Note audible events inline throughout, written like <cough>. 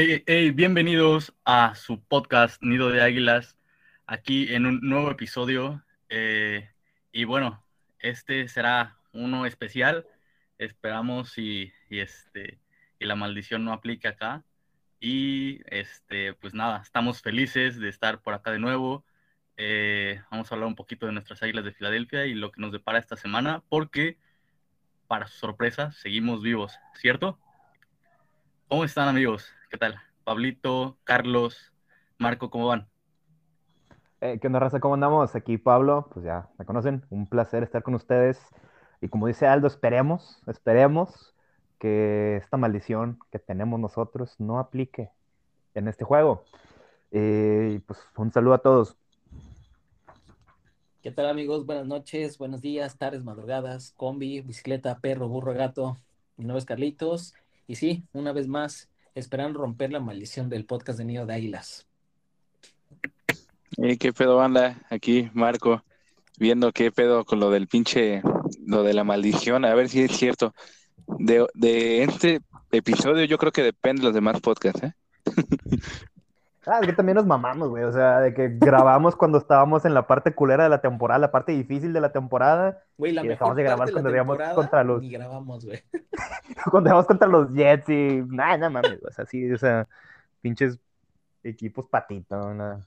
Hey, hey, bienvenidos a su podcast Nido de Águilas, aquí en un nuevo episodio. eh, y bueno, este será uno especial. Esperamos y, y, este, y la maldición no aplique acá. Y este, pues nada, estamos felices de estar por acá de nuevo. Eh, vamos a hablar un poquito de nuestras Águilas de Filadelfia y lo que nos depara esta semana, porque para su sorpresa seguimos vivos, ¿cierto? ¿Cómo están amigos? ¿Qué tal? Pablito, Carlos, Marco, ¿cómo van? Eh, ¿qué onda, raza? ¿Cómo andamos? Aquí Pablo, pues ya me conocen, un placer estar con ustedes. Y como dice Aldo, esperemos, esperemos que esta maldición que tenemos nosotros no aplique en este juego. Eh, y pues un saludo a todos. ¿Qué tal amigos? Buenas noches, buenos días, tardes, madrugadas, combi, bicicleta, perro, burro, gato. Mi nombre es Carlitos. Y sí, una vez más, esperando romper la maldición del podcast de Nido de Águilas. Eh, ¿Qué pedo banda? Aquí Marco, viendo qué pedo con lo del pinche, lo de la maldición, a ver si es cierto. De, de este episodio yo creo que depende de los demás podcasts, ¿eh? <laughs> Ah, es que también nos mamamos, güey. O sea, de que grabamos cuando estábamos en la parte culera de la temporada, la parte difícil de la temporada. Güey, la Y mejor dejamos de grabar parte cuando la íbamos temporada contra los- ni grabamos, güey. <laughs> Cuando íbamos contra los Jets y. Nada, no mames, o sea, sí, o sea, pinches equipos patito, nada.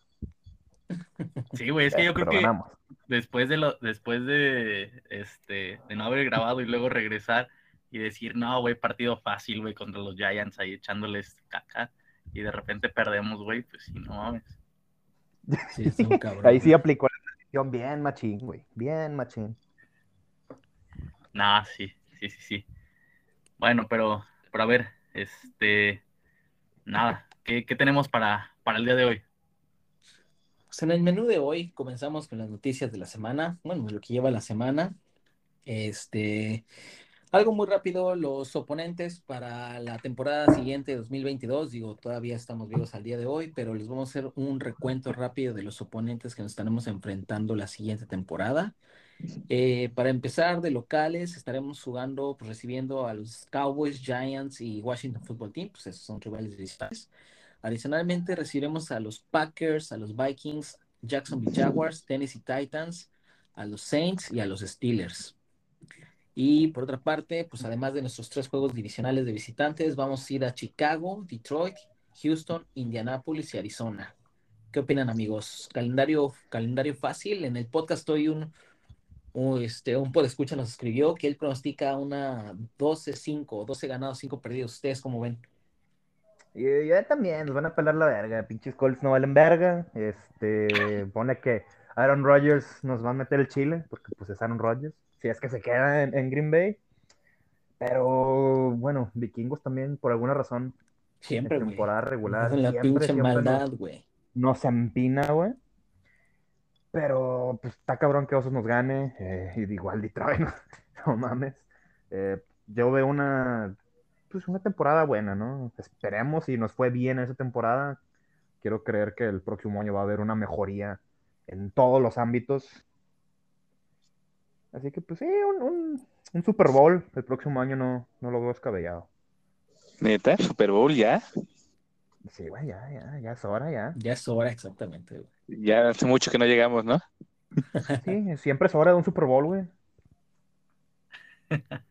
<laughs> Sí, güey, es que yo creo que ganamos. después de lo, después de este de no haber grabado y luego regresar y decir, no, güey, partido fácil, güey, contra los Giants ahí echándoles caca y de repente perdemos, güey, pues sí, no mames. <laughs> Sí, está un cabrón. Ahí sí aplicó la maldición bien machín, güey. Bien machín. Nah, sí, sí, sí, sí. Bueno, pero, pero a ver, este, nada, ¿qué, qué tenemos para, para el día de hoy? Pues en el menú de hoy comenzamos con las noticias de la semana, bueno, lo que lleva la semana. Este, algo muy rápido, los oponentes para la temporada siguiente 2022, digo, todavía estamos vivos al día de hoy, pero les vamos a hacer un recuento rápido de los oponentes que nos estaremos enfrentando la siguiente temporada. Eh, para empezar, de locales, estaremos jugando, pues, recibiendo a los Cowboys, Giants y Washington Football Team, pues esos son rivales visitantes. Adicionalmente, recibiremos a los Packers, a los Vikings, Jacksonville Jaguars, Tennessee Titans, a los Saints y a los Steelers. Y por otra parte, pues además de nuestros tres juegos divisionales de visitantes, vamos a ir a Chicago, Detroit, Houston, Indianapolis y Arizona. ¿Qué opinan, amigos? Calendario, calendario fácil. En el podcast hoy un, un, este, un podescucha nos escribió que él pronostica una 12-5, 12 ganados, 5 perdidos. ¿Ustedes cómo ven? Y ya también, nos van a pelar la verga. Pinches Colts no valen verga. Este, pone que Aaron Rodgers nos va a meter el chile, porque pues es Aaron Rodgers. Si es que se queda en, en Green Bay. Pero bueno, Vikingos también, por alguna razón, Siempre, en temporada regular. Con la siempre, pinche siempre maldad, güey. no se empina, güey. Pero pues está cabrón que Osos nos gane. eh, y igual Detroit, <laughs> no, no mames. Eh, yo veo una, pues una temporada buena, ¿no? Esperemos si nos fue bien esa temporada. Quiero creer que el próximo año va a haber una mejoría en todos los ámbitos. Así que pues sí, un, un- un Super Bowl el próximo año no, no lo veo descabellado. Neta, Super Bowl ya. Sí, güey, ya, ya, ya es hora, ya. Ya es hora, exactamente, güey. Ya hace mucho que no llegamos, ¿no? Sí, siempre es hora de un Super Bowl, güey. <laughs>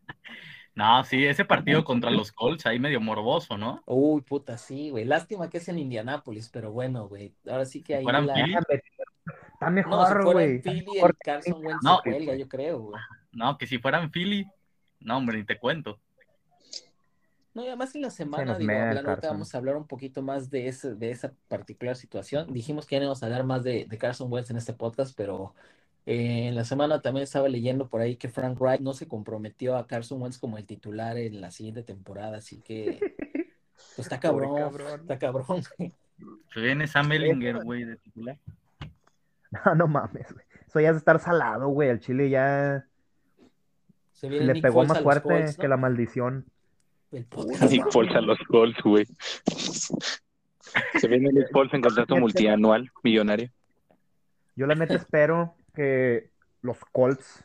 No, sí, ese partido contra los Colts ahí medio morboso, ¿no? Uy, puta, sí, güey. Lástima que es en Indianápolis, pero bueno, güey. Ahora sí que ahí fueran la... Philly, Está No, si mejor, güey. en está Philly, mejor el Carson Wentz No. se cuelga, yo creo, güey. No, que si fueran Philly, no, hombre, ni te cuento. No, y además en la semana, nos digo, ahorita vamos a hablar un poquito más de, ese, de esa particular situación. Dijimos que ya no íbamos a hablar más de, de Carson Wentz en este podcast, pero eh, en la semana también estaba leyendo por ahí que Frank Wright no se comprometió a Carson Wentz como el titular en la siguiente temporada, así que <laughs> pues está cabrón, cabrón. está cabrón. <laughs> güey. Se viene Sam Ellinger, güey, de titular. No, <laughs> no mames, güey. Eso ya es estar salado, güey. El Chile ya Se viene le Nick pegó Foles más fuerte Colts, ¿no? que la maldición. El podcast. Nick Foles a los Colts, güey. Se viene Nick Foles en contrato multianual, millonario. Yo la neta espero que los Colts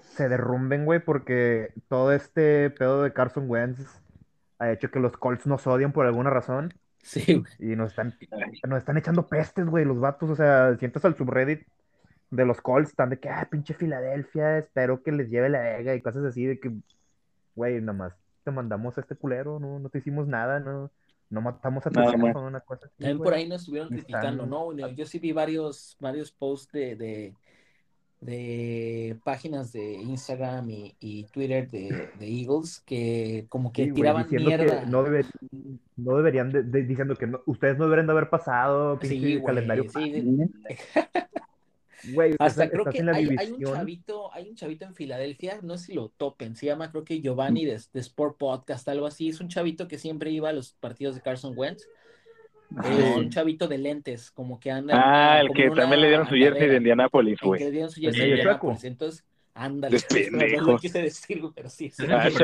se derrumben, güey, porque todo este pedo de Carson Wentz ha hecho que los Colts nos odien por alguna razón. Sí, güey. Y nos están, nos están echando pestes, güey, los vatos. O sea, sientas al subreddit de los Colts, están de que, ah, pinche Filadelfia, espero que les lleve la ega y cosas así, de que, güey, nada más te mandamos a este culero, no, no te hicimos nada, no, no matamos a tu más. una cosa así. También güey. por ahí nos estuvieron criticando, ¿no? Bueno, Yo sí vi varios, varios posts de, de, de páginas de Instagram y, y Twitter de, de Eagles que como que Sí, güey, tiraban diciendo mierda. que no, debe- no deberían, de- de- diciendo que no- ustedes no deberían de haber pasado, Sí, güey, calendario. sí. <laughs> Güey, Hasta estás- creo que hay, hay un división. chavito, hay un chavito en Filadelfia, no sé si lo topen, se llama creo que Giovanni de, de Sport Podcast, algo así. Es un chavito que siempre iba a los partidos de Carson Wentz. Es Sí. un chavito de lentes, como que anda. Ah, el que también le dieron su jersey de Indianápolis, que güey. le dieron su El jersey de Indianapolis. chueco. Entonces, ándale. Es <laughs> no, no pendejo. lo quise decir, pero sí. es Es Ah, es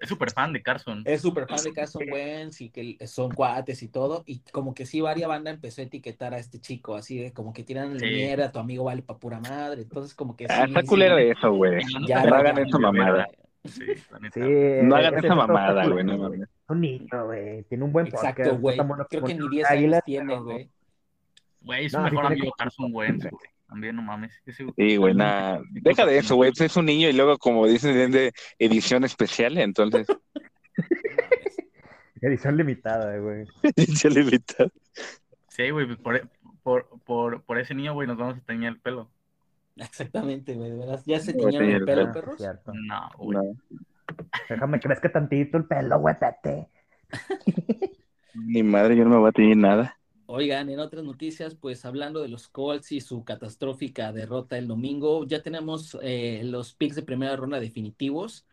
Es súper fan de Carson. Es súper fan de Carson Wentz y que son cuates y todo. Y como que sí, varia banda empezó a etiquetar a este chico, así de como que tiran Sí. mierda, tu amigo vale pa' pura madre. Entonces, como que Ah, sí. está sí, culero eso, güey. Ya, No hagan esa mamada. Sí. Sí, No hagan esa mamada, güey. No mames. Un niño, güey. Tiene un buen Exacto, podcast. no güey. tan bueno Creo que ni los 10 años tiene, güey. Güey, es su No, sí mejor amigo Carson Wentz, güey. También no mames. Ese- Sí, güey, nada. Deja de eso, güey. Es un niño y luego, como dicen, es de edición especial, entonces. <laughs> Edición limitada, güey. edición limitada. Sí, güey, por, por, por, por ese niño, güey, nos vamos a teñir el pelo. Exactamente, güey. De veras. ¿Ya se tiñeron el pelo, perros? cierto. No, güey. No, Déjame crezca tantito el pelo, güey, pete. ni madre, yo no me voy a tener nada. Oigan, en otras noticias, pues hablando de los Colts y su catastrófica derrota el domingo, ya tenemos eh, los picks de primera ronda definitivos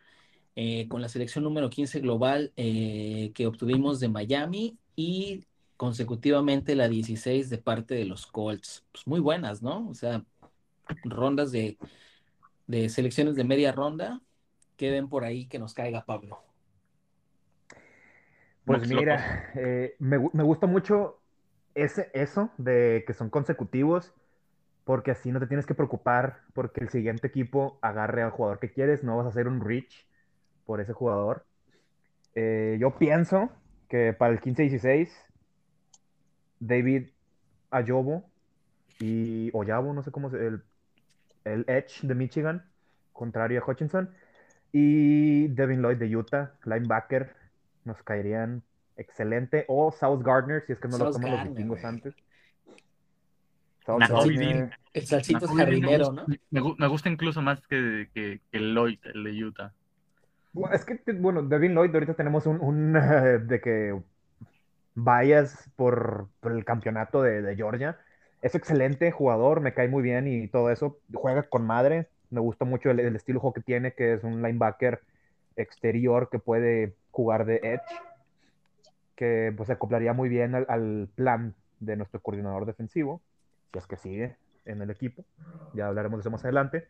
eh, con la selección número 15 global eh, que obtuvimos de Miami y consecutivamente la 16 de parte de los Colts. Pues muy buenas, ¿no? O sea, rondas de, de selecciones de media ronda. Que ven por ahí que nos caiga Pablo. Pues mira, eh, me, me gusta mucho ese, eso de que son consecutivos, porque así no te tienes que preocupar porque el siguiente equipo agarre al jugador que quieres, no vas a hacer un reach por ese jugador. Eh, yo pienso que para el 15-16, David Ayobo y Oyabo, no sé cómo se el, el Edge de Michigan, contrario a Hutchinson, y Devin Lloyd de Utah, linebacker, nos caerían excelente. O South Gardner, si es que no lo South toman los vikingos antes. South Gardner. El salsito es jardinero, gusta- ¿no? Me, gu- me gusta incluso más que, que, que Lloyd, el de Utah. Bueno, Es que, bueno, Devin Lloyd, ahorita tenemos un, un, <laughs> eh, de que vayas por, por el campeonato de, de Georgia. Es excelente jugador, me cae muy bien y todo eso. Juega con madre. Me gusta mucho el, el estilo de juego que tiene, que es un linebacker exterior que puede jugar de edge, que pues se acoplaría muy bien al, al plan de nuestro coordinador defensivo, si es que sigue en el equipo. Ya hablaremos de eso más adelante.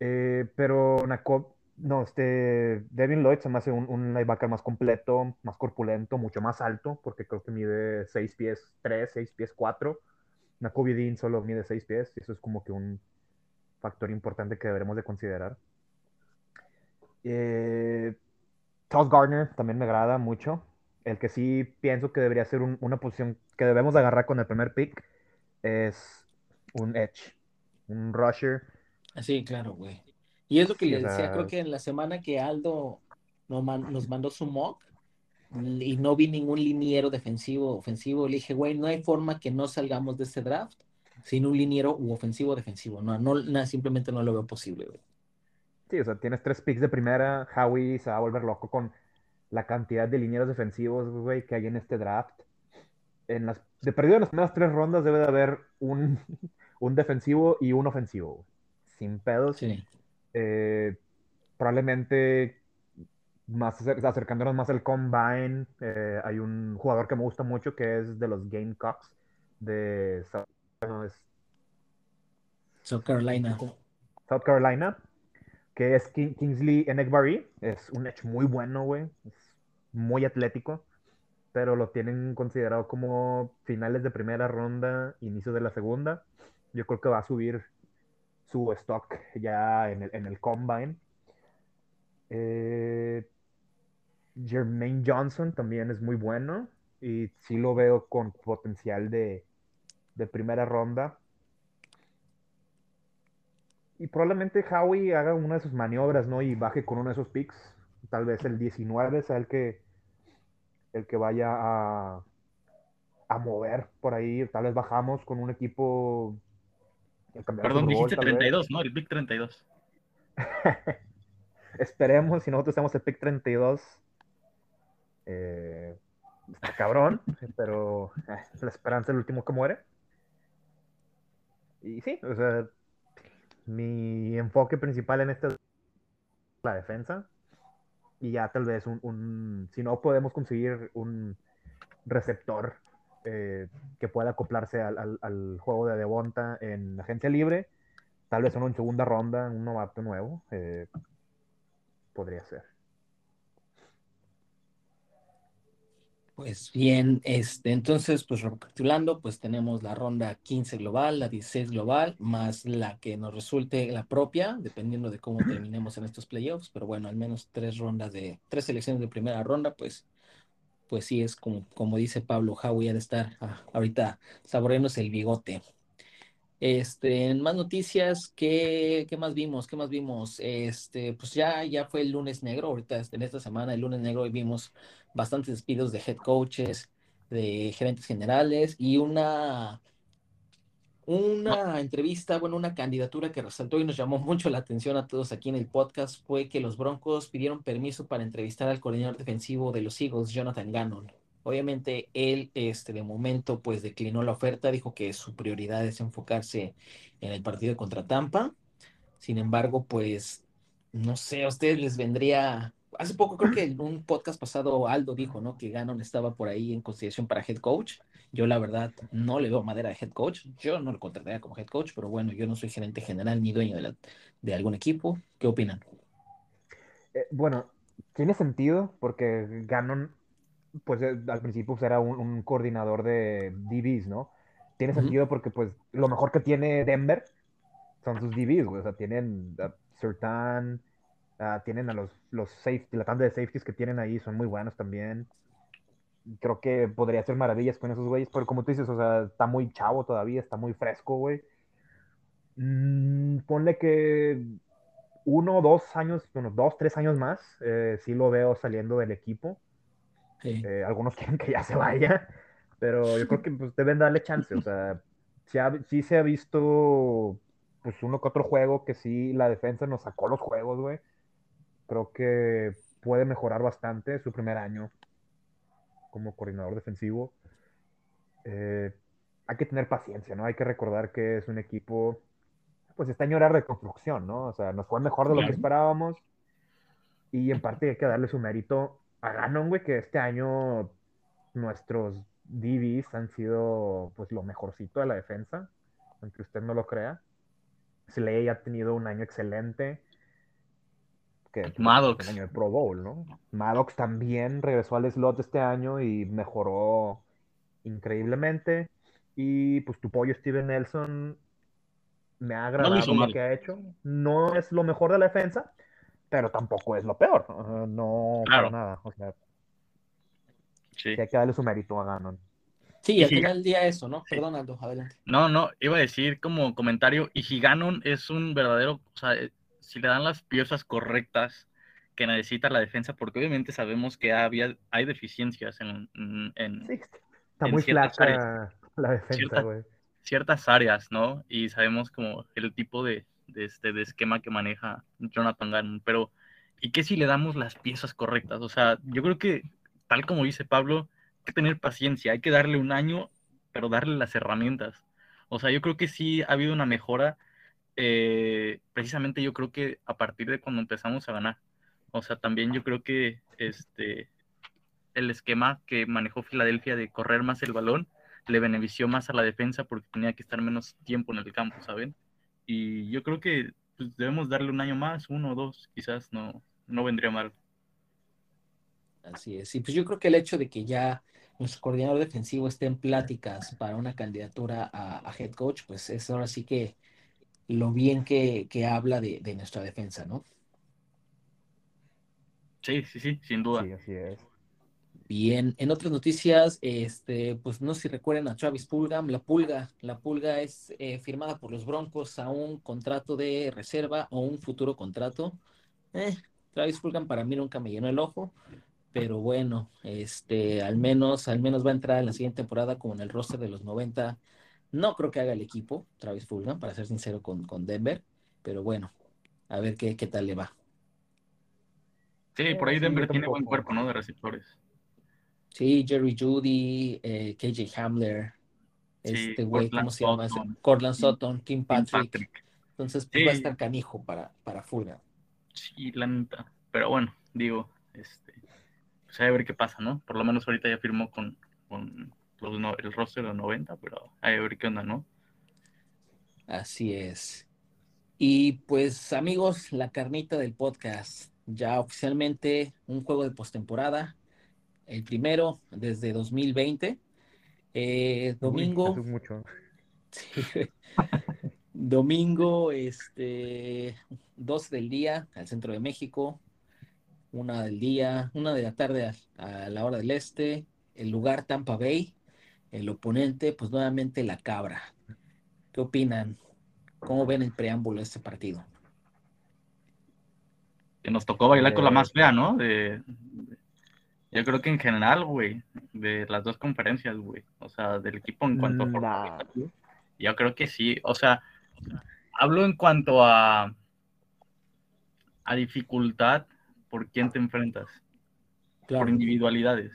Eh, pero no, este Devin Lloyd se me hace un, un linebacker más completo, más corpulento, mucho más alto, porque creo que mide 6 pies 3, 6 pies 4. Nakobe Dean solo mide 6 pies, y eso es como que un factor importante que deberemos de considerar. Eh, Gardner también me agrada mucho. El que sí pienso que debería ser un- una posición que debemos de agarrar con el primer pick es un edge, un rusher. Sí, claro, güey. Y es lo que Sí, le decía, sea- creo que en la semana que Aldo nos, man- nos mandó su mock y no vi ningún liniero defensivo ofensivo, le dije, güey, no hay forma que no salgamos de este draft sin un liniero u ofensivo defensivo. No, no, simplemente no lo veo posible, güey. Sí, o sea, tienes tres picks de primera. Howie se va a volver loco con la cantidad de linieros defensivos, güey, que hay en este draft. En las, de perdido en las primeras tres rondas debe de haber un, <laughs> un defensivo y un ofensivo, güey. Sin pedos. Sí. Eh, probablemente más acer- acercándonos más al combine, eh, hay un jugador que me gusta mucho que es de los Gamecocks de South, no, es So Carolina. South Carolina, que es King- Kingsley Enekbari. Es un edge muy bueno, güey. Es muy atlético, pero lo tienen considerado como finales de primera ronda, inicio de la segunda. Yo creo que va a subir su stock ya en el, en el combine. Eh, Jermaine Johnson también es muy bueno. y sí lo veo con potencial de, de primera ronda. Y probablemente Howie haga una de sus maniobras, ¿no? Y baje con uno de esos picks. Tal vez el 19 sea el que, el que vaya a, a mover por ahí. Tal vez bajamos con un equipo. Perdón, dijiste tal vez. 32, ¿no? El pick 32. <laughs> Esperemos, si nosotros estamos el pick 32. Eh, está cabrón, <laughs> pero eh, la esperanza es el último que muere. Y sí, o sea, mi enfoque principal en este es la defensa. Y ya tal vez un, un- si no podemos conseguir un receptor eh, que pueda acoplarse al, al- juego de Devonta en agencia libre, tal vez en segunda ronda, un novato nuevo, eh, podría ser. Pues bien, este, entonces, pues recapitulando, pues tenemos la ronda 15 global, la 16 global, más la que nos resulte la propia, dependiendo de cómo terminemos en estos playoffs, pero bueno, al menos tres rondas de, tres selecciones de primera ronda, pues, pues sí es como, como dice Pablo Howie, ha de estar ah, ahorita saboreándose el bigote. Este, en más noticias, ¿qué, qué más vimos? ¿Qué más vimos? Este, pues ya, ya fue el lunes negro, ahorita en esta semana, el lunes negro, vimos bastantes despidos de head coaches, de gerentes generales y una, una entrevista, bueno, una candidatura que resaltó y nos llamó <laughs> mucho la atención a todos aquí en el podcast fue que los Broncos pidieron permiso para entrevistar al coordinador defensivo de los Eagles, Jonathan Gannon. Obviamente él, este, de momento, pues declinó la oferta, dijo que su prioridad es enfocarse en el partido contra Tampa. Sin embargo, pues, no sé, a ustedes les vendría. Hace poco creo que en un podcast pasado Aldo dijo, ¿no? Que Gannon estaba por ahí en consideración para head coach. Yo la verdad no le veo madera de head coach. Yo no lo contrataría como head coach, pero bueno, yo no soy gerente general ni dueño de, de algún equipo. ¿Qué opinan? Eh, bueno, tiene sentido porque Gannon, pues eh, al principio pues, era un, un coordinador de DBs, ¿no? Tiene sentido porque pues lo mejor que tiene Denver son sus DBs, güey. O sea, tienen a Surtain, ah, tienen a los, los safety, la tanda de safeties que tienen ahí son muy buenos también. Creo que podría hacer maravillas con esos güeyes, pero como tú dices, o sea, está muy chavo todavía, está muy fresco, güey. Mm, ponle que uno, dos años, bueno, dos, tres años más, eh, sí lo veo saliendo del equipo. Sí. Eh, algunos <laughs> quieren que ya se vaya, pero yo creo que pues, deben darle chance. O sea, sí, ha- sí se ha visto pues uno que otro juego que sí la defensa nos sacó los juegos, güey. Creo que puede mejorar bastante su primer año como coordinador defensivo. Eh, hay que tener paciencia, ¿no? Hay que recordar que es un equipo, pues este año era reconstrucción, ¿no? O sea, nos fue mejor de lo que esperábamos. Y en parte hay que darle su mérito a güey, que este año nuestros DBs han sido pues lo mejorcito de la defensa, aunque usted no lo crea. Slay ha tenido un año excelente. Que, pues, Maddox. Un año de Pro Bowl, ¿no? Maddox también regresó al slot este año y mejoró increíblemente. Y pues tu pollo Steven Nelson me ha agradado lo que ha hecho. No es lo mejor de la defensa, pero tampoco es lo peor. Uh, no, Claro. para nada. O sea, Sí. sí hay que darle su mérito a Gannon. Sí, Y al si- final del día eso, ¿no? Sí. Perdón, Aldo, adelante. No, no, iba a decir como comentario, y Giganon es un verdadero, o sea, eh, si le dan las piezas correctas que necesita la defensa, porque obviamente sabemos que había, hay deficiencias en, en- en Sí, está En muy ciertas flaca la defensa, Ciertas- güey. ciertas áreas, ¿no? Y sabemos como el tipo de, de, este, de esquema que maneja Jonathan Gannon, pero ¿y qué si le damos las piezas correctas? O sea, yo creo que, tal como dice Pablo, hay que tener paciencia, hay que darle un año, pero darle las herramientas. O sea, yo creo que sí ha habido una mejora, eh, precisamente yo creo que a partir de cuando empezamos a ganar. O sea, también yo creo que este, el esquema que manejó Filadelfia de correr más el balón le benefició más a la defensa porque tenía que estar menos tiempo en el campo, ¿saben? Y yo creo que pues, debemos darle un año más, uno o dos, quizás no, no vendría mal. Así es. Y pues yo creo que el hecho de que ya nuestro coordinador defensivo esté en pláticas para una candidatura a, a head coach, pues es ahora sí que lo bien que, que habla de, de nuestra defensa, ¿no? Sí, sí, sí, sin duda. Sí, así es. Bien, en otras noticias, este, pues no sé si recuerden a Travis Pulgam, la Pulga, la Pulga es eh, firmada por los Broncos a un contrato de reserva o un futuro contrato. Eh, Travis Pulgam para mí nunca me llenó el ojo, pero bueno, este, al menos, al menos va a entrar en la siguiente temporada como en el roster de los 90. No creo que haga el equipo, Travis Fulgham, para ser sincero con, con Denver, pero bueno, a ver qué, qué tal le va. Sí, por ahí Sí, Denver tiene buen cuerpo, ¿no? De receptores. Sí, Jerry Judy, eh, KJ Hamler, Sí, este güey, ¿cómo se llama? Sutton, Cortland Kim- Sutton, Kim Patrick. Patrick. Entonces, pues va a estar canijo para, para Fulgham. Sí, la neta. Pero bueno, digo, este, pues hay a ver qué pasa, ¿no? Por lo menos ahorita ya firmó con, con los no- el roster de 90, pero hay a ver qué onda, ¿no? Así es. Y pues amigos, la carnita del podcast, ya oficialmente un juego de postemporada, el primero desde 2020. Eh, domingo, mucho. <laughs> domingo, este, 12 del día al centro de México, una del día, una de la tarde a, a la hora del este, el lugar Tampa Bay, el oponente, pues nuevamente la cabra. ¿Qué opinan? ¿Cómo ven el preámbulo de este partido? Que nos tocó bailar con la Eh, más fea, ¿no? De, de- yo creo que en general, güey, de las dos conferencias, güey. O sea, del equipo en cuanto a Nah. fortaleza, Yo creo que sí. O sea, hablo en cuanto a, a dificultad por quién te enfrentas, por individualidades.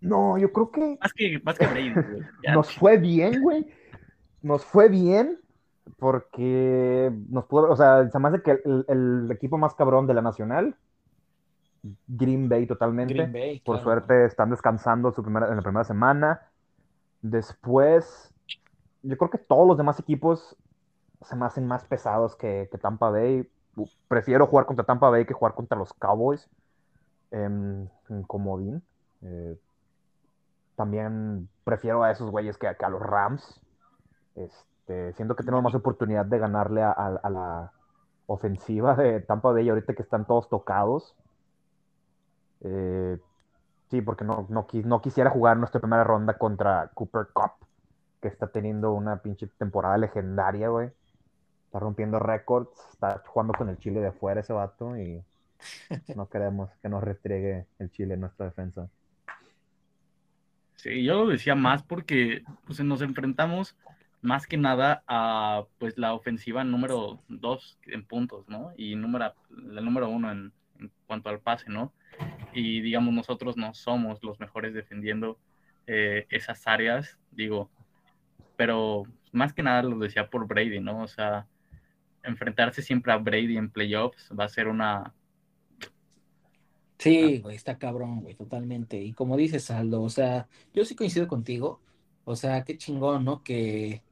No, yo creo que Más que, más que Brady, güey. <laughs> Nos fue bien, güey. Nos fue bien porque nos pudo, o sea, se me hace que el, el equipo más cabrón de la nacional, Green Bay totalmente. Green Bay, Por claro. suerte están descansando su primera, en la primera semana. Después, yo creo que todos los demás equipos se me hacen más pesados que, que Tampa Bay. Prefiero jugar contra Tampa Bay que jugar contra los Cowboys en, en comodín. Eh, también prefiero a esos güeyes que, que a los Rams. Este, siento que tenemos más oportunidad de ganarle a, a- a la ofensiva de Tampa Bay ahorita que están todos tocados. Eh, sí, porque no, no, no quisiera jugar nuestra primera ronda contra Cooper Cup, que está teniendo una pinche temporada legendaria, güey. Está rompiendo récords, está jugando con el Chile de fuera ese vato y <laughs> no queremos que nos restriegue el Chile en nuestra defensa. Sí, yo lo decía más porque pues, nos enfrentamos más que nada a pues la ofensiva número dos en puntos, ¿no? Y número, la número uno en, en cuanto al pase, ¿no? Y digamos, nosotros no somos los mejores defendiendo eh, esas áreas, digo, pero más que nada lo decía por Brady, ¿no? O sea, enfrentarse siempre a Brady en playoffs va a ser una... Sí, güey, está cabrón, güey, totalmente. Y como dices, Aldo, o sea, yo sí coincido contigo. O sea, qué chingón, ¿no? Que,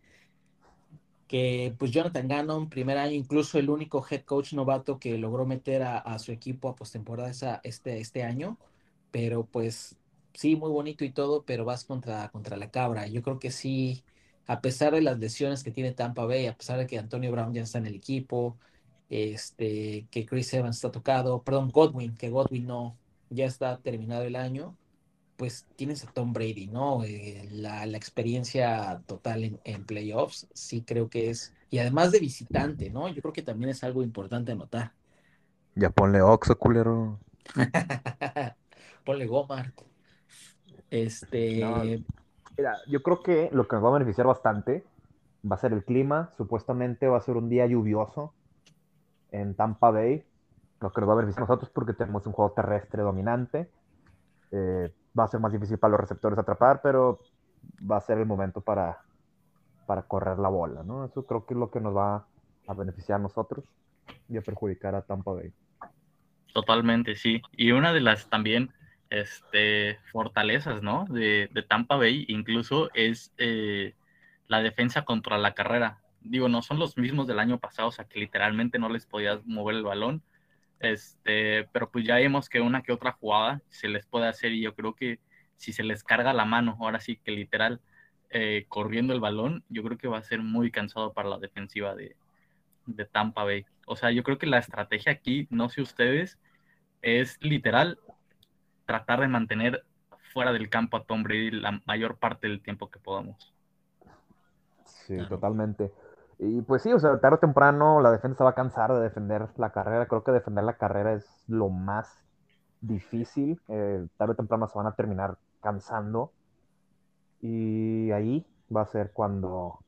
que pues Jonathan Gannon, primer año, incluso el único head coach novato que logró meter a, a su equipo a postemporada este, este año. Pero pues sí, muy bonito y todo, pero vas contra, contra la cabra. Yo creo que sí, a pesar de las lesiones que tiene Tampa Bay, a pesar de que Antonio Brown ya está en el equipo, este, que Chris Evans está tocado, perdón, Godwin, que Godwin no, ya está terminado el año, pues tienes a Tom Brady, ¿no? Eh, la, la experiencia total en, en playoffs, sí creo que es, y además de visitante, ¿no? Yo creo que también es algo importante anotar. Ya ponle Oxo, culero. <laughs> Ponle Gomar. Este, No. Mira, yo creo que lo que nos va a beneficiar bastante va a ser el clima. Supuestamente va a ser un día lluvioso en Tampa Bay. Lo que nos va a beneficiar a nosotros porque tenemos un juego terrestre dominante. Eh, va a ser más difícil para los receptores atrapar, pero va a ser el momento para, para correr la bola, ¿no? Eso creo que es lo que nos va a beneficiar a nosotros y a perjudicar a Tampa Bay. Totalmente, sí. Y una de las también este, fortalezas, ¿no? De, de Tampa Bay incluso es eh, la defensa contra la carrera. Digo, no son los mismos del año pasado, o sea, que literalmente no les podías mover el balón. Este, pero pues ya vimos que una que otra jugada se les puede hacer y yo creo que si se les carga la mano, ahora sí que literal, eh, corriendo el balón, yo creo que va a ser muy cansado para la defensiva de, de Tampa Bay. O sea, yo creo que la estrategia aquí, no sé ustedes, es literal tratar de mantener fuera del campo a Tom Brady la mayor parte del tiempo que podamos. Sí, Claro. totalmente. Y pues sí, o sea, tarde o temprano la defensa va a cansar de defender la carrera. Creo que defender la carrera es lo más difícil. Eh, tarde o temprano se van a terminar cansando. Y ahí va a ser cuando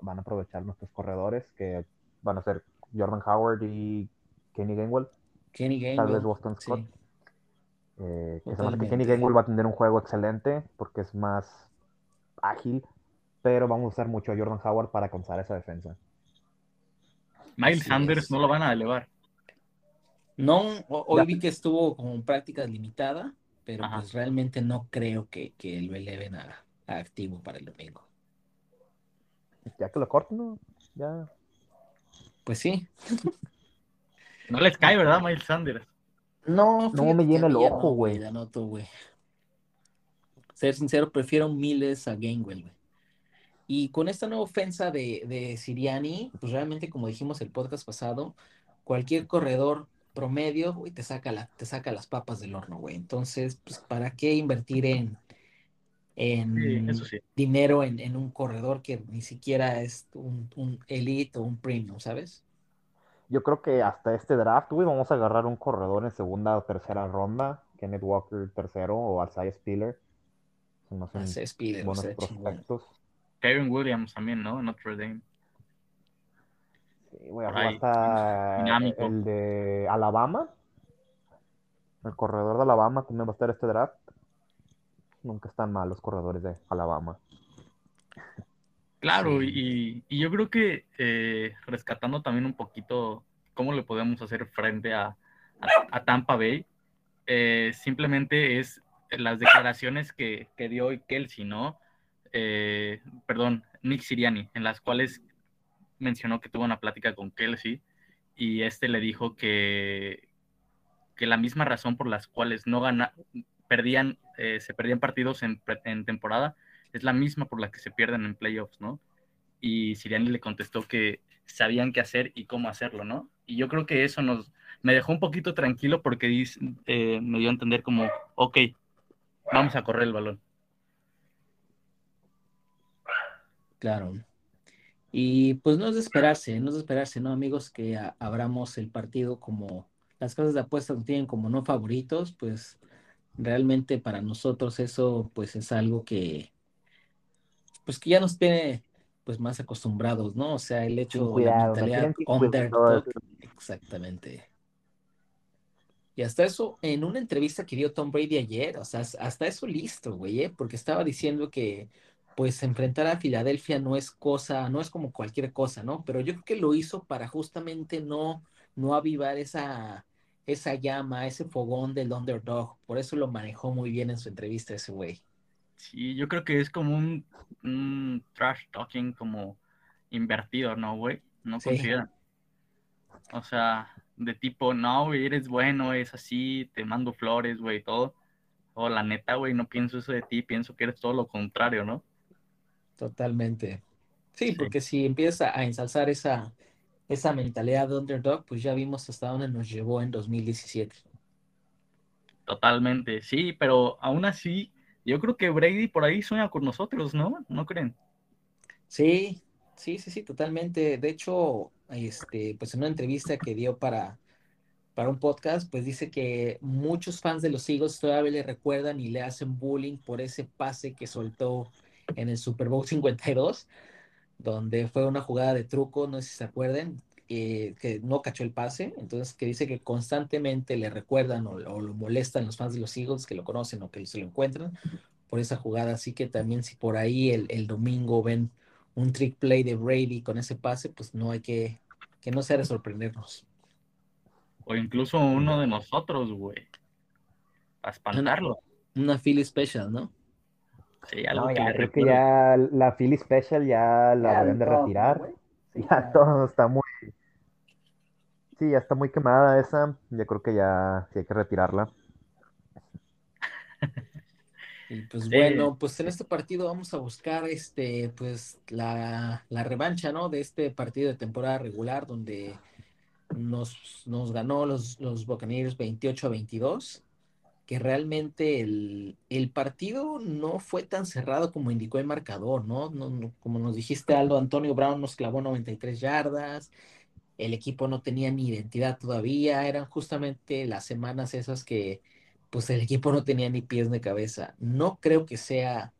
van a aprovechar nuestros corredores, que van a ser Jordan Howard y Kenny Gainwell. Kenny Tal vez Gainwell. Boston Scott. Sí, Eh, que. Kenny Gainwell va a tener un juego excelente porque es más ágil, pero vamos a usar mucho a Jordan Howard para cansar esa defensa. Miles Sanders es. no lo van a elevar. No, ho- hoy vi que estuvo con prácticas limitada, pero Ajá. pues realmente no creo que, que lo eleven a, a activo para el domingo. Ya que lo corten, ¿no? Ya. Pues sí. No les cae, ¿verdad, Miles Sanders? No, No me llena el ojo, no, güey. La noto, güey. Ser sincero, prefiero miles a Gainwell, güey. Y con esta nueva ofensa de, de Siriani, pues realmente, como dijimos el podcast pasado, cualquier corredor promedio, güey, te saca la, te saca las papas del horno, güey. Entonces, pues, ¿para qué invertir en, en Sí, eso sí. dinero en, en un corredor que ni siquiera es un, un elite o un premium, ¿sabes? Yo creo que hasta este draft, güey, vamos a agarrar un corredor en segunda o tercera ronda. Kenneth Walker tercero o Isaiah Spiller. Se me hacen Hace Spiller, o buenos sea, chingón. Kevin Williams también, ¿no? Notre Dame. Sí, güey, Por ahí, hasta dinámico. el de Alabama. El corredor de Alabama también va a estar este draft. Nunca están mal los corredores de Alabama. Claro, Sí. y, y yo creo que eh, rescatando también un poquito cómo le podemos hacer frente a, a- a Tampa Bay, eh, simplemente es las declaraciones que, que dio hoy Kelsey, ¿no? Eh, perdón, Nick Siriani, en las cuales mencionó que tuvo una plática con Kelsey y este le dijo que, que la misma razón por las cuales no gana, perdían, eh, se perdían partidos en, temporada es la misma por la que se pierden en playoffs, ¿no? Y Siriani le contestó que sabían qué hacer y cómo hacerlo, ¿no? Y yo creo que eso nos me dejó un poquito tranquilo porque eh, me dio a entender como, ok, vamos a correr el balón. Claro. Y pues no es de esperarse, no es de esperarse, ¿no, amigos? Que a- abramos el partido como las casas de apuestas lo tienen como no favoritos, pues realmente para nosotros eso pues es algo que pues que ya nos tiene pues más acostumbrados, ¿no? O sea, el hecho, Sin la mentalidad exactamente. Y hasta eso, en una entrevista que dio Tom Brady ayer, o sea, hasta eso listo, güey, ¿eh? porque estaba diciendo que pues enfrentar a Filadelfia no es cosa, no es como cualquier cosa, ¿no? Pero yo creo que lo hizo para justamente no, no avivar esa, esa llama, ese fogón del underdog. Por eso lo manejó muy bien en su entrevista ese güey. Sí, yo creo que es como un, un trash talking como invertido, ¿no, güey? No Sí. consideran. O sea, de tipo, no, güey, eres bueno, es así, te mando flores, güey, todo. O la neta, güey, no pienso eso de ti, pienso que eres todo lo contrario, ¿no? Totalmente. Sí, porque si empieza a ensalzar esa, esa mentalidad de underdog, pues ya vimos hasta dónde nos llevó en 2017. Totalmente, sí, pero aún así, yo creo que Brady por ahí sueña con nosotros, ¿no? ¿No creen? Sí, sí, sí, sí, totalmente. De hecho, este, pues en una entrevista que dio para, para un podcast, pues dice que muchos fans de los Eagles todavía le recuerdan y le hacen bullying por ese pase que soltó en el Super Bowl 52, donde fue una jugada de truco, no sé si se acuerden, eh, que no cachó el pase, entonces que dice que constantemente le recuerdan o, o lo molestan los fans de los Eagles que lo conocen o que se lo encuentran por esa jugada, así que también si por ahí el, el domingo ven un trick play de Brady con ese pase, pues no hay que, que no sea de sorprendernos. O incluso uno de nosotros, güey. Para espantarlo. Una Philly Special, ¿no? Sí, algo No, que ya, creo que ya la Philly Special ya la deben de retirar. Ya todo está muy. Sí, ya está muy quemada esa. Yo creo que ya sí hay que retirarla. Y pues Sí. bueno, pues en este partido vamos a buscar este, pues la, la revancha, ¿no? De este partido de temporada regular donde nos, nos ganó los, los Buccaneers 28 a 22. Que realmente el, el partido no fue tan cerrado como indicó el marcador, ¿no? No, no- Como nos dijiste, Aldo, Antonio Brown nos clavó 93 yardas, el equipo no tenía ni identidad todavía, eran justamente las semanas esas que pues el equipo no tenía ni pies ni cabeza. No creo que sea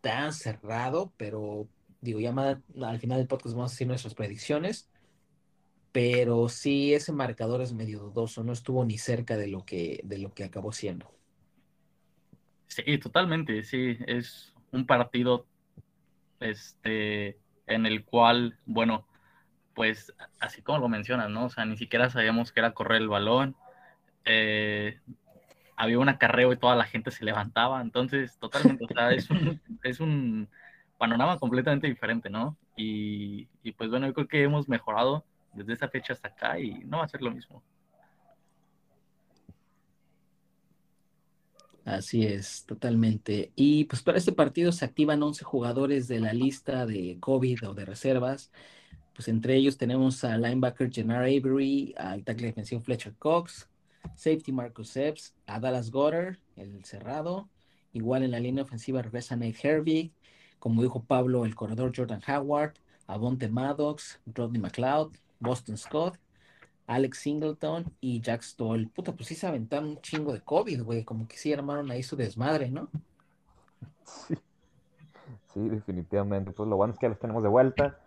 tan cerrado, pero digo, ya más al final del podcast vamos a hacer nuestras predicciones, pero sí ese marcador es medio dudoso, no estuvo ni cerca de lo que, de lo que acabó siendo. Sí, totalmente, sí, es un partido este, en el cual, bueno, pues así como lo mencionas, ¿no? O sea, ni siquiera sabíamos que era correr el balón, eh, había un acarreo y toda la gente se levantaba, entonces totalmente, o sea, es un, <laughs> es un panorama completamente diferente, ¿no? Y, y pues bueno, yo creo que hemos mejorado desde esa fecha hasta acá y no va a ser lo mismo. Así es, totalmente. Y pues para este partido se activan 11 jugadores de la lista de COVID o de reservas. Pues entre ellos tenemos al linebacker Jennar Avery, al tackle defensivo Fletcher Cox, safety Marcus Epps, a Dallas Goddard, el cerrado. Igual en la línea ofensiva regresa Nate Herbig, como dijo Pablo, el corredor Jordan Howard, Avonte Maddox, Rodney McLeod, Boston Scott, Alex Singleton y Jack Stoll. Puta, pues sí se aventaron un chingo de COVID, güey. Como que sí armaron ahí su desmadre, ¿no? Sí. Sí, definitivamente. Pues lo bueno es que ya los tenemos de vuelta.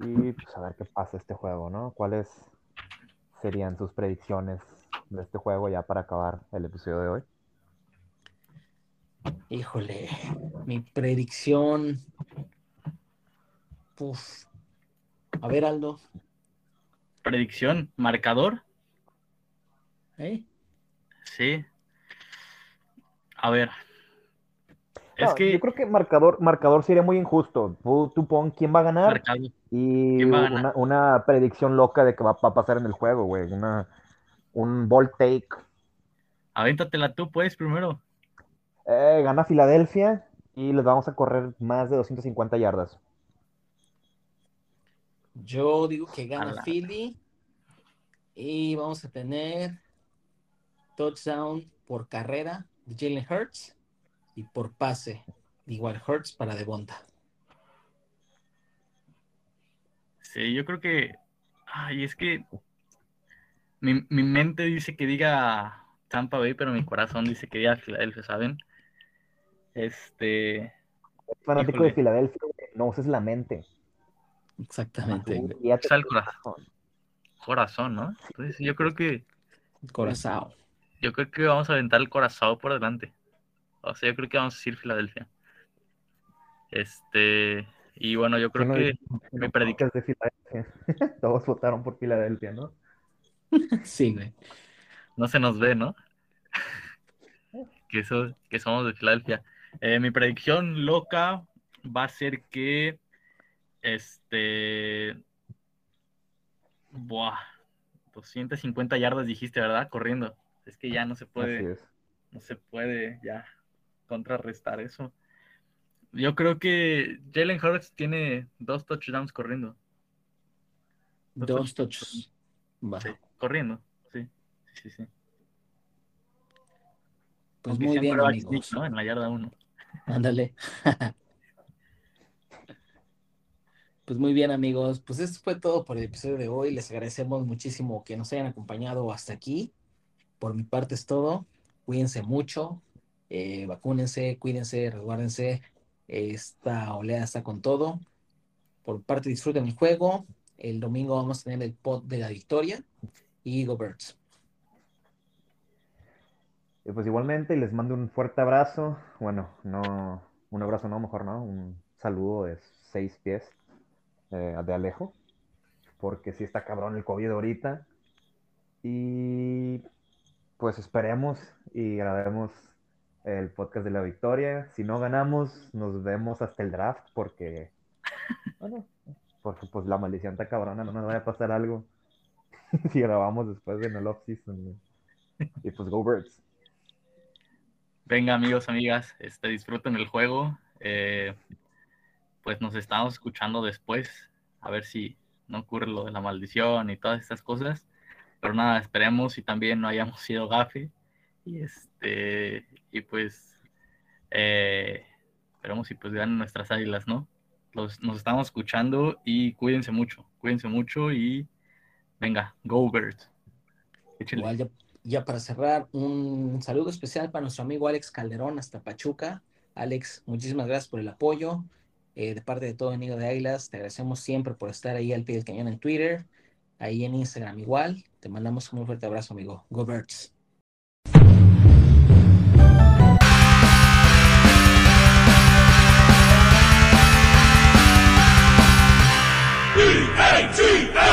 Y pues a ver qué pasa este juego, ¿no? ¿Cuáles serían sus predicciones de este juego ya para acabar el episodio de hoy? Híjole, mi predicción. Uf. A ver, Aldo. Predicción, marcador, ¿eh? sí. A ver. Es que Yo creo que marcador, marcador sería muy injusto. Tú, tú pon quién va a ganar marcado. y ¿Quién va a ganar? una, una predicción loca de que va, va a pasar en el juego, güey. Una, un ball take. Avéntatela tú, pues, primero. Eh, gana Filadelfia y les vamos a correr más de 250 yardas. Yo digo que gana. Philly. Y vamos a tener touchdown por carrera de Jalen Hurts y por pase. Igual Hurts para Devonta. Sí, yo creo que. Ay, es que. Mi, mi mente dice que diga Tampa Bay, pero mi corazón dice que diga Filadelfia, ¿saben? Este. Fanático Híjole. de Filadelfia, güey, no uses la mente. Exactamente, Usa el por corazón. Corazón, ¿no? Entonces, yo creo que. Corazón. Yo creo que vamos a aventar el corazón por delante. O sea, yo creo que vamos a decir Filadelfia. Este. Y bueno, yo creo ¿Quién no que predicción. podcast de Filadelfia? <laughs> Todos votaron por Filadelfia, ¿no? <laughs> Sí, güey. no se nos ve, ¿no? <laughs> que, eso, que somos de Filadelfia. Eh, mi predicción loca va a ser que este buah, 250 yardas dijiste, ¿verdad? Corriendo. Es que ya no se Así puede, es. no se puede ya contrarrestar eso. Yo creo que Jalen Hurts tiene dos touchdowns corriendo. Dos. Sí, corriendo, sí, sí, sí. Pues Aunque muy bien, amigos. sneak, ¿no? En la yarda uno. Ándale. <laughs> Pues muy bien, amigos. Pues esto fue todo por el episodio de hoy. Les agradecemos muchísimo que nos hayan acompañado hasta aquí. Por mi parte es todo. Cuídense mucho. eh, vacúnense, cuídense, resguárdense. Esta oleada está con todo. Por parte, disfruten el juego. El domingo vamos a tener el pod de la victoria. Y Go Birds. Pues igualmente les mando un fuerte abrazo. Bueno, no, un abrazo no, mejor no, un saludo de seis pies eh, de Alejo. Porque sí está cabrón el COVID ahorita. Y pues esperemos y grabemos el podcast de la victoria. Si no ganamos, nos vemos hasta el draft porque, <laughs> bueno, porque pues la maldición está cabrona, no nos vaya a pasar algo. <laughs> si grabamos después en el off-season. Y pues go Birds. Venga, amigos, amigas, este, disfruten el juego. Eh, pues nos estamos escuchando después, a ver si no ocurre lo de la maldición y todas estas cosas. pero nada, esperemos y también no hayamos sido gafe. Y este, y pues, eh, esperemos y pues ganen nuestras águilas, ¿no? Los, nos estamos escuchando y cuídense mucho, cuídense mucho y venga, go Birds. Igual ya, ya, para cerrar, un saludo especial para nuestro amigo Alex Calderón hasta Pachuca. Alex, muchísimas gracias por el apoyo. Eh, de parte de todo el Nido de Águilas, te agradecemos siempre por estar ahí al pie del cañón en Twitter, ahí en Instagram igual. Te mandamos un fuerte abrazo, amigo. Go Birds. E-A-G-L-E-S-E-O